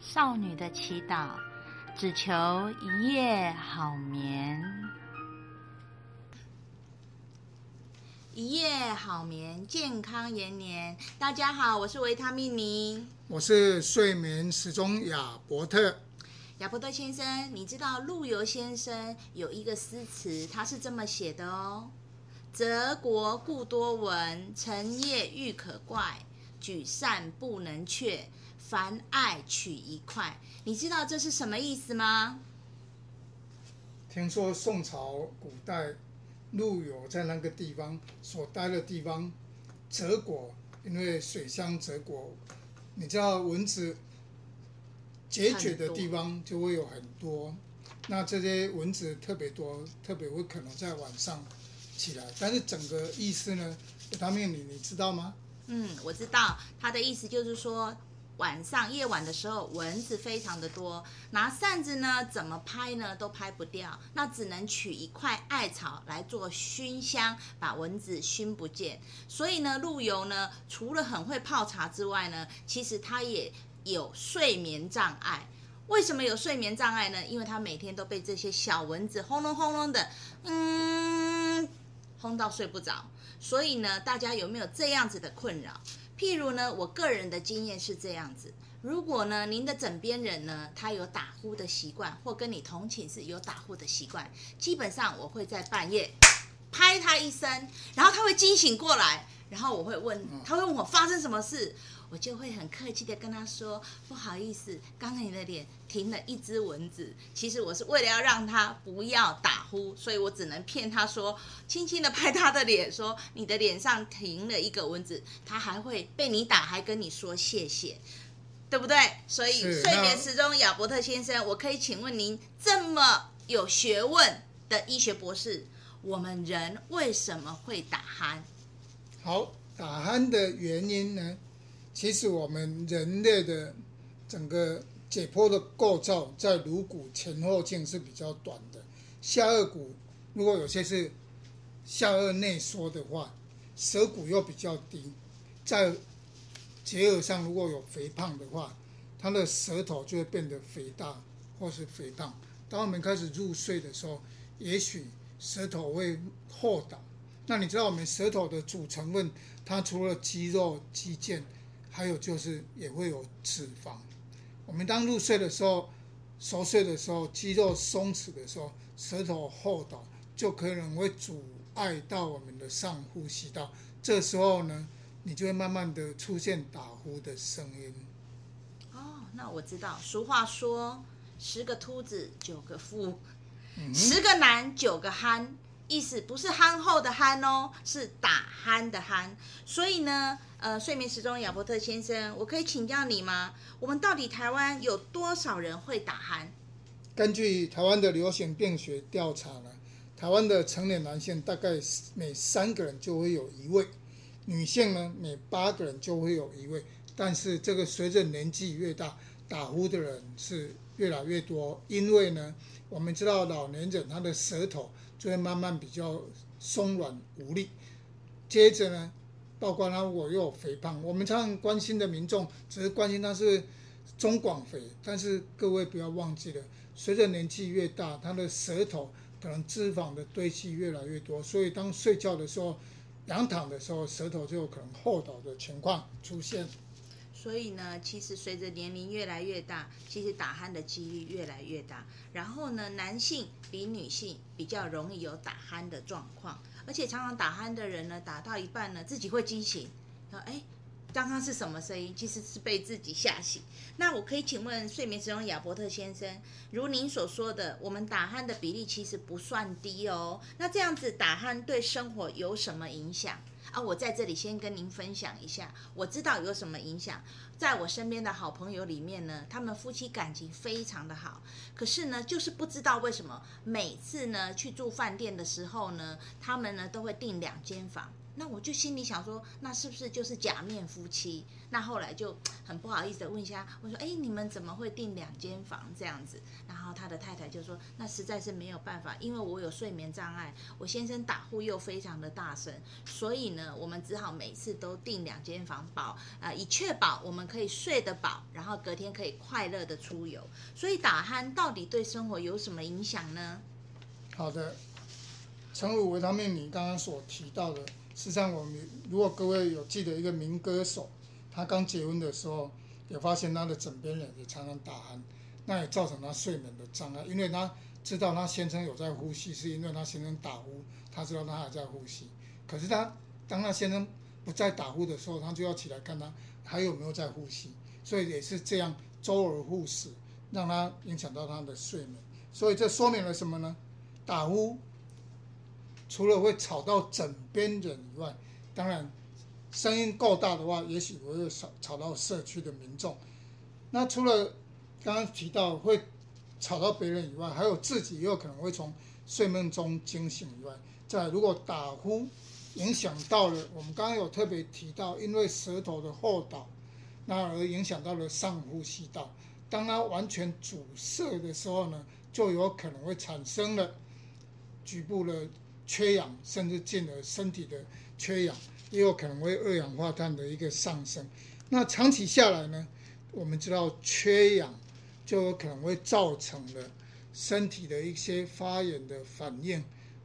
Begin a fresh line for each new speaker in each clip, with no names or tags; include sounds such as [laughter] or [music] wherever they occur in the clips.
少女的祈祷，只求一夜好眠。一夜好眠，健康延年。大家好，我是维他命妮，
我是睡眠时钟亚伯特。
亚伯特先生，你知道陆游先生有一个诗词，他是这么写的哦：泽国故多闻，成夜欲可怪。举善不能却，凡爱取一块。你知道这是什么意思吗？
听说宋朝古代陆游在那个地方所待的地方，择果，因为水乡择果，你知道蚊子结孓的地方就会有很多，那这些蚊子特别多，特别会可能在晚上起来。但是整个意思呢，他命你你知道吗？
嗯，我知道他的意思就是说，晚上夜晚的时候蚊子非常的多，拿扇子呢怎么拍呢都拍不掉，那只能取一块艾草来做熏香，把蚊子熏不见。所以呢，陆游呢除了很会泡茶之外呢，其实他也有睡眠障碍。为什么有睡眠障碍呢？因为他每天都被这些小蚊子轰隆轰隆的，嗯，轰到睡不着。所以呢，大家有没有这样子的困扰？譬如呢，我个人的经验是这样子：如果呢，您的枕边人呢，他有打呼的习惯，或跟你同寝室有打呼的习惯，基本上我会在半夜拍他一声，然后他会惊醒过来，然后我会问，他会问我发生什么事。我就会很客气的跟他说：“不好意思，刚才你的脸停了一只蚊子。其实我是为了要让他不要打呼，所以我只能骗他说，轻轻的拍他的脸，说你的脸上停了一个蚊子。他还会被你打，还跟你说谢谢，对不对？所以睡眠时钟亚伯特先生，我可以请问您这么有学问的医学博士，我们人为什么会打鼾？
好，打鼾的原因呢？其实我们人类的整个解剖的构造，在颅骨前后径是比较短的，下顎骨如果有些是下顎内缩的话，舌骨又比较低，在结顎上如果有肥胖的话，它的舌头就会变得肥大或是肥胖。当我们开始入睡的时候，也许舌头会后倒。那你知道我们舌头的主成分，它除了肌肉、肌腱。还有就是也会有脂肪。我们当入睡的时候，熟睡的时候，肌肉松弛的时候，舌头后倒，就可能会阻碍到我们的上呼吸道。这时候呢，你就会慢慢的出现打呼的声音。
哦，那我知道，俗话说，十个秃子九个富，嗯、十个男九个憨。意思不是憨厚的憨哦，是打鼾的鼾。所以呢，呃，睡眠时钟亚伯特先生，我可以请教你吗？我们到底台湾有多少人会打鼾？
根据台湾的流行病学调查呢，台湾的成年男性大概每三个人就会有一位，女性呢每八个人就会有一位。但是这个随着年纪越大，打呼的人是越来越多，因为呢，我们知道老年人他的舌头。就会慢慢比较松软无力，接着呢，包括他我又有肥胖，我们常常关心的民众只是关心他是中广肥，但是各位不要忘记了，随着年纪越大，他的舌头可能脂肪的堆积越来越多，所以当睡觉的时候，仰躺的时候，舌头就有可能后倒的情况出现。
所以呢，其实随着年龄越来越大，其实打鼾的几率越来越大。然后呢，男性比女性比较容易有打鼾的状况，而且常常打鼾的人呢，打到一半呢，自己会惊醒，说：“哎，刚刚是什么声音？”其实是被自己吓醒。那我可以请问睡眠时钟亚伯特先生，如您所说的，我们打鼾的比例其实不算低哦。那这样子打鼾对生活有什么影响？啊，我在这里先跟您分享一下，我知道有什么影响。在我身边的好朋友里面呢，他们夫妻感情非常的好，可是呢，就是不知道为什么每次呢去住饭店的时候呢，他们呢都会订两间房。那我就心里想说，那是不是就是假面夫妻？那后来就 [tsk] 很不好意思的问一下，我说，哎，你们怎么会订两间房这样子？然后他的太太就说，那实在是没有办法，因为我有睡眠障碍，我先生打呼又非常的大声，所以呢，我们只好每次都订两间房保，呃，以确保我们可以睡得饱，然后隔天可以快乐的出游。所以打鼾到底对生活有什么影响呢？
好的，诚如维他命你刚刚所提到的，实际上我们如果各位有记得一个民歌手。他刚结婚的时候，也发现他的枕边人也常常打鼾，那也造成他睡眠的障碍。因为他知道他先生有在呼吸，是因为他先生打呼，他知道他还在呼吸。可是他当他先生不再打呼的时候，他就要起来看他还有没有在呼吸。所以也是这样周而复始，让他影响到他的睡眠。所以这说明了什么呢？打呼除了会吵到枕边人以外，当然。声音够大的话，也许我会吵吵到社区的民众。那除了刚刚提到会吵到别人以外，还有自己也有可能会从睡梦中惊醒以外，在如果打呼影响到了我们刚刚有特别提到，因为舌头的后倒，那而影响到了上呼吸道。当它完全阻塞的时候呢，就有可能会产生了局部的缺氧，甚至进而身体的缺氧。也有可能会二氧化碳的一个上升，那长期下来呢，我们知道缺氧就有可能会造成了身体的一些发炎的反应，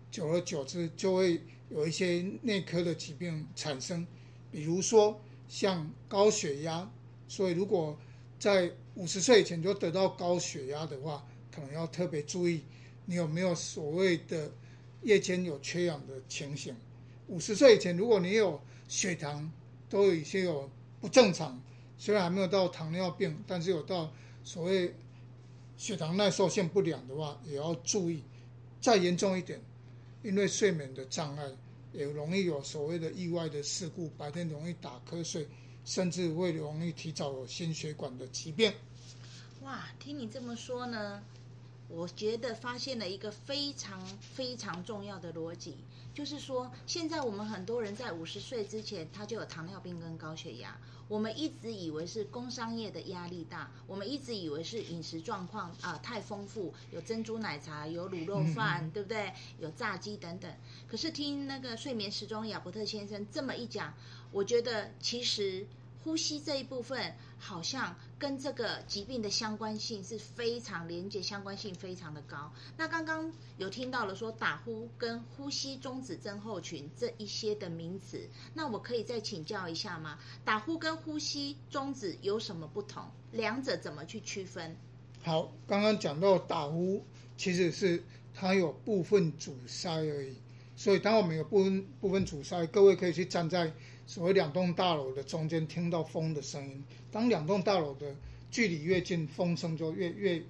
久而久之就会有一些内科的疾病产生，比如说像高血压，所以如果在五十岁以前就得到高血压的话，可能要特别注意你有没有所谓的夜间有缺氧的情形。五十岁以前，如果你有血糖都有一些有不正常，虽然还没有到糖尿病，但是有到所谓血糖耐受性不良的话，也要注意。再严重一点，因为睡眠的障碍，也容易有所谓的意外的事故，白天容易打瞌睡，甚至会容易提早有心血管的疾病。
哇，听你这么说呢，我觉得发现了一个非常非常重要的逻辑。就是说，现在我们很多人在五十岁之前，他就有糖尿病跟高血压。我们一直以为是工商业的压力大，我们一直以为是饮食状况啊、呃、太丰富，有珍珠奶茶，有卤肉饭，嗯、对不对？有炸鸡等等。可是听那个睡眠时钟亚伯特先生这么一讲，我觉得其实。呼吸这一部分好像跟这个疾病的相关性是非常连接，相关性非常的高。那刚刚有听到了说打呼跟呼吸中止症候群这一些的名词，那我可以再请教一下吗？打呼跟呼吸中止有什么不同？两者怎么去区分？
好，刚刚讲到打呼，其实是它有部分阻塞而已。所以当我们有部分部分阻塞，各位可以去站在。所谓两栋大楼的中间听到风的声音，当两栋大楼的距离越近，风声就越越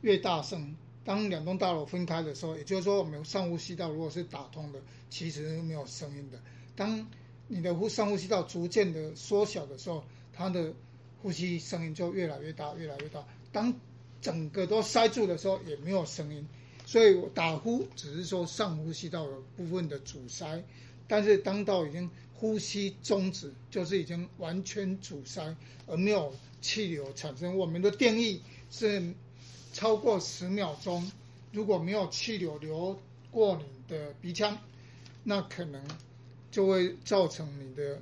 越大声。当两栋大楼分开的时候，也就是说，我们上呼吸道如果是打通的，其实是没有声音的。当你的呼上呼吸道逐渐的缩小的时候，它的呼吸声音就越来越大，越来越大。当整个都塞住的时候，也没有声音。所以打呼只是说上呼吸道有部分的阻塞，但是当到已经呼吸中止就是已经完全阻塞，而没有气流产生。我们的定义是超过十秒钟，如果没有气流流过你的鼻腔，那可能就会造成你的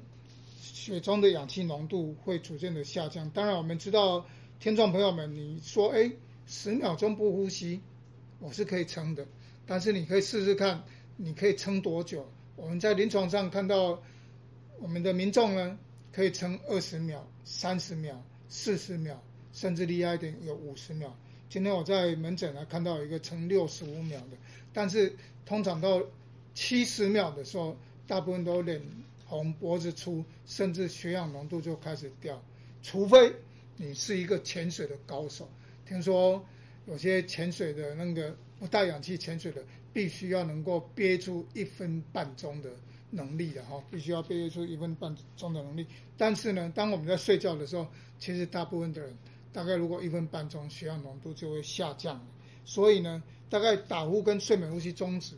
血中的氧气浓度会逐渐的下降。当然，我们知道听众朋友们，你说哎，十秒钟不呼吸，我是可以撑的，但是你可以试试看，你可以撑多久？我们在临床上看到。我们的民众呢，可以撑二十秒、三十秒、四十秒，甚至厉害一点有五十秒。今天我在门诊还看到一个撑六十五秒的，但是通常到七十秒的时候，大部分都脸红、脖子粗，甚至血氧浓度就开始掉。除非你是一个潜水的高手，听说有些潜水的那个不带氧气潜水的，必须要能够憋出一分半钟的。能力的哈，必须要憋出一分半钟的能力。但是呢，当我们在睡觉的时候，其实大部分的人大概如果一分半钟，血氧浓度就会下降。所以呢，大概打呼跟睡眠呼吸终止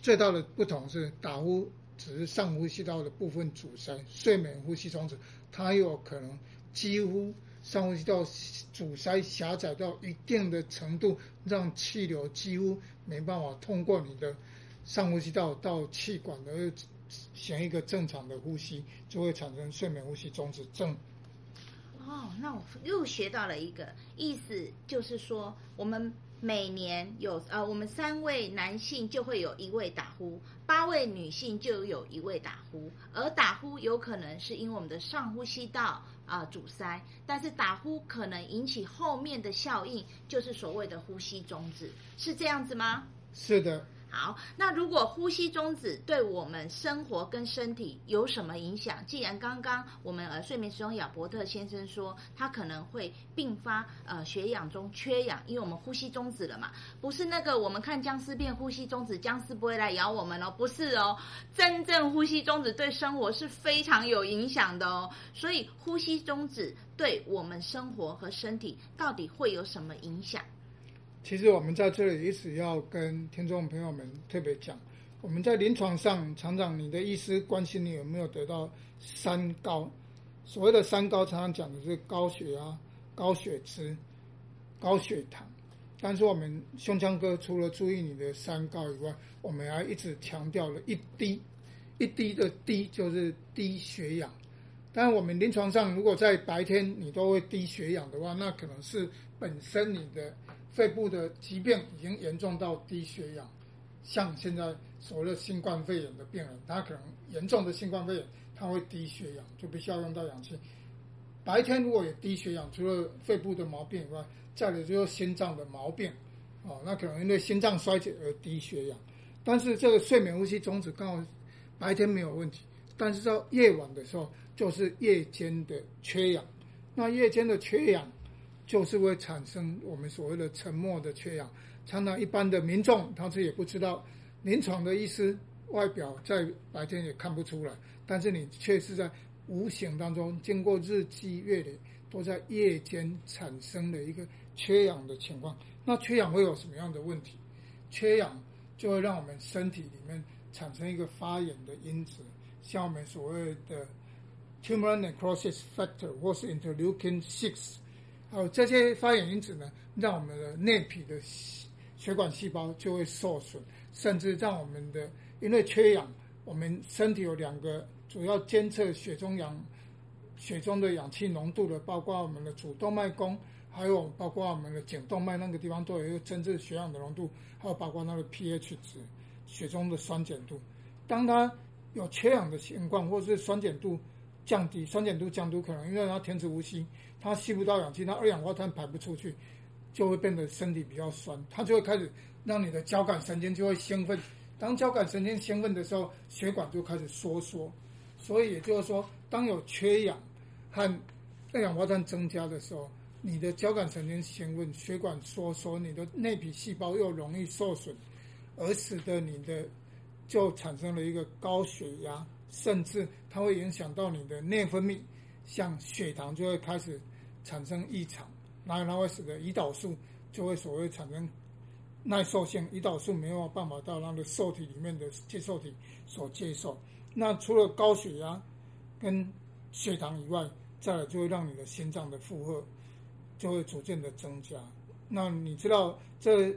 最大的不同是，打呼只是上呼吸道的部分阻塞，睡眠呼吸中止，它有可能几乎上呼吸道阻塞狭窄到一定的程度，让气流几乎没办法通过你的上呼吸道到气管而行一个正常的呼吸，就会产生睡眠呼吸中止症。
哦，那我又学到了一个意思，就是说我们。每年有呃，我们三位男性就会有一位打呼，八位女性就有一位打呼。而打呼有可能是因为我们的上呼吸道啊、呃、阻塞，但是打呼可能引起后面的效应，就是所谓的呼吸中止，是这样子吗？
是的。
好，那如果呼吸中止对我们生活跟身体有什么影响？既然刚刚我们呃睡眠时钟亚伯特先生说，他可能会并发呃血氧中缺氧，因为我们呼吸中止了嘛，不是那个我们看僵尸片呼吸中止，僵尸不会来咬我们哦，不是哦，真正呼吸中止对生活是非常有影响的哦，所以呼吸中止对我们生活和身体到底会有什么影响？
其实我们在这里一直要跟听众朋友们特别讲，我们在临床上常常你的医师关心你有没有得到三高，所谓的三高常常讲的是高血压、高血脂、高血糖，但是我们胸腔科除了注意你的三高以外，我们还一直强调了一低，一低的低就是低血氧。但我们临床上如果在白天你都会低血氧的话，那可能是本身你的。肺部的疾病已经严重到低血氧，像现在所谓的新冠肺炎的病人，他可能严重的新冠肺炎，他会低血氧，就必须要用到氧气。白天如果有低血氧，除了肺部的毛病以外，再有就是心脏的毛病，哦，那可能因为心脏衰竭而低血氧。但是这个睡眠呼吸中止刚好白天没有问题，但是到夜晚的时候，就是夜间的缺氧。那夜间的缺氧。就是会产生我们所谓的沉默的缺氧，常常一般的民众他是也不知道，临床的医师外表在白天也看不出来，但是你却是在无形当中经过日积月累，都在夜间产生了一个缺氧的情况。那缺氧会有什么样的问题？缺氧就会让我们身体里面产生一个发炎的因子，像我们所谓的 tumor necrosis factor 或是 interleukin six。哦，这些发炎因子呢，让我们的内皮的血管细胞就会受损，甚至让我们的因为缺氧，我们身体有两个主要监测血中氧、血中的氧气浓度的，包括我们的主动脉弓，还有包括我们的颈动脉那个地方都有一个侦测血氧的浓度，还有包括那个 pH 值，血中的酸碱度。当它有缺氧的情况，或是酸碱度降低，酸碱度降低可能因为它停止呼吸。它吸不到氧气，它二氧化碳排不出去，就会变得身体比较酸，它就会开始让你的交感神经就会兴奋。当交感神经兴奋的时候，血管就开始收缩。所以也就是说，当有缺氧和二氧化碳增加的时候，你的交感神经兴奋，血管收缩，你的内皮细胞又容易受损，而使得你的就产生了一个高血压，甚至它会影响到你的内分泌，像血糖就会开始。产生异常，然后它会使得胰岛素就会所谓产生耐受性，胰岛素没有办法到那个受体里面的接受体所接受。那除了高血压跟血糖以外，再来就会让你的心脏的负荷就会逐渐的增加。那你知道这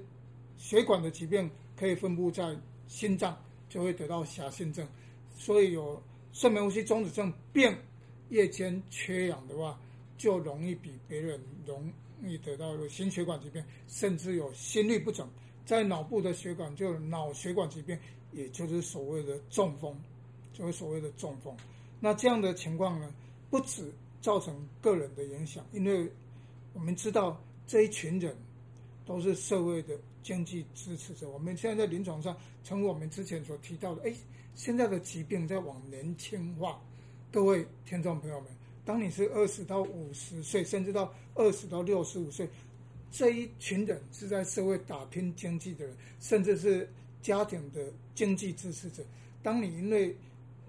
血管的疾病可以分布在心脏，就会得到狭心症。所以有睡眠呼吸中止症并夜间缺氧的话。就容易比别人容易得到了心血管疾病，甚至有心律不整，在脑部的血管就脑血管疾病，也就是所谓的中风，就是所谓的中风。那这样的情况呢，不止造成个人的影响，因为我们知道这一群人都是社会的经济支持者。我们现在在临床上，从我们之前所提到的，哎，现在的疾病在往年轻化。各位听众朋友们。当你是二十到五十岁，甚至到二十到六十五岁，这一群人是在社会打拼经济的人，甚至是家庭的经济支持者。当你因为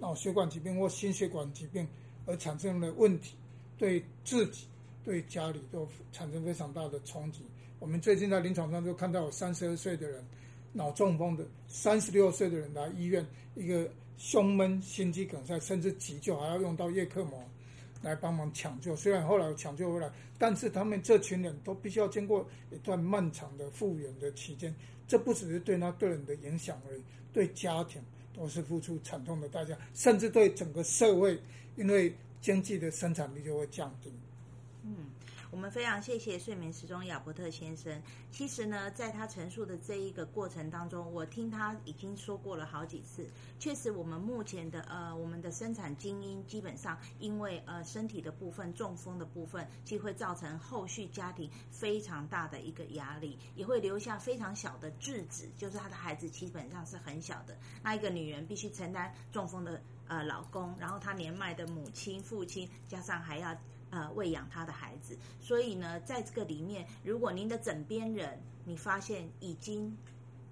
脑血管疾病或心血管疾病而产生了问题，对自己、对家里都产生非常大的冲击。我们最近在临床上就看到有三十二岁的人脑中风的，三十六岁的人来医院，一个胸闷、心肌梗塞，甚至急救还要用到叶克膜来帮忙抢救。虽然后来抢救回来，但是他们这群人都必须要经过一段漫长的复原的期间。这不只是对他个人的影响而已，对家庭都是付出惨痛的代价，甚至对整个社会，因为经济的生产力就会降低。
我们非常谢谢睡眠时钟亚伯特先生。其实呢，在他陈述的这一个过程当中，我听他已经说过了好几次。确实，我们目前的呃，我们的生产精英基本上因为呃身体的部分、中风的部分，就会造成后续家庭非常大的一个压力，也会留下非常小的稚子，就是他的孩子基本上是很小的。那一个女人必须承担中风的呃老公，然后她年迈的母亲、父亲，加上还要。呃，喂养他的孩子，所以呢，在这个里面，如果您的枕边人你发现已经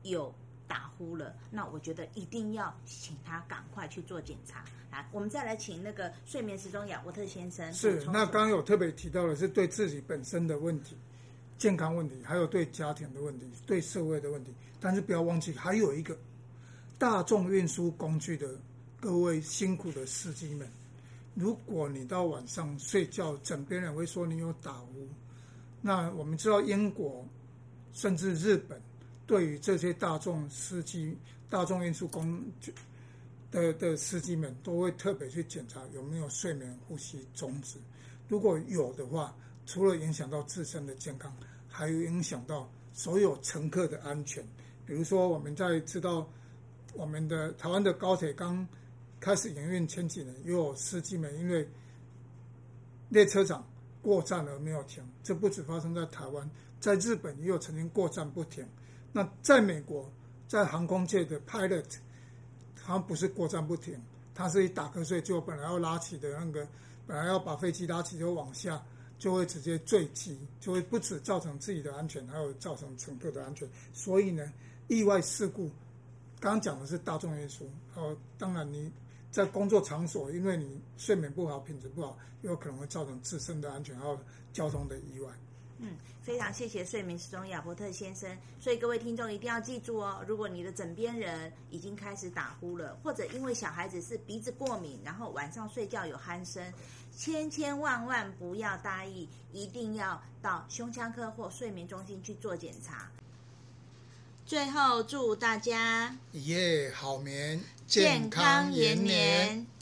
有打呼了，那我觉得一定要请他赶快去做检查。来，我们再来请那个睡眠时钟亚伯特先生。
是，那刚刚有特别提到的是对自己本身的问题、健康问题，还有对家庭的问题、对社会的问题。但是不要忘记，还有一个大众运输工具的各位辛苦的司机们。如果你到晚上睡觉，枕边人会说你有打呼，那我们知道英国甚至日本对于这些大众司机、大众运输工具的的司机们，都会特别去检查有没有睡眠呼吸中止。如果有的话，除了影响到自身的健康，还有影响到所有乘客的安全。比如说，我们在知道我们的台湾的高铁刚。[laughs] 开始营运前几年，又有司机们因为列车长过站而没有停。这不止发生在台湾，在日本也有曾经过站不停。那在美国，在航空界的 pilot，他不是过站不停，他是一打瞌睡，就本来要拉起的那个，本来要把飞机拉起就往下，就会直接坠机，就会不止造成自己的安全，还有造成乘客的安全。所以呢，意外事故，刚刚讲的是大众运输，哦，当然你。在工作场所，因为你睡眠不好、品质不好，有可能会造成自身的安全还有交通的意外。
嗯，非常谢谢睡眠时钟亚伯特先生。所以各位听众一定要记住哦，如果你的枕边人已经开始打呼了，或者因为小孩子是鼻子过敏，然后晚上睡觉有鼾声，千千万万不要大意，一定要到胸腔科或睡眠中心去做检查。最后祝大家
一夜好眠，
健康延年。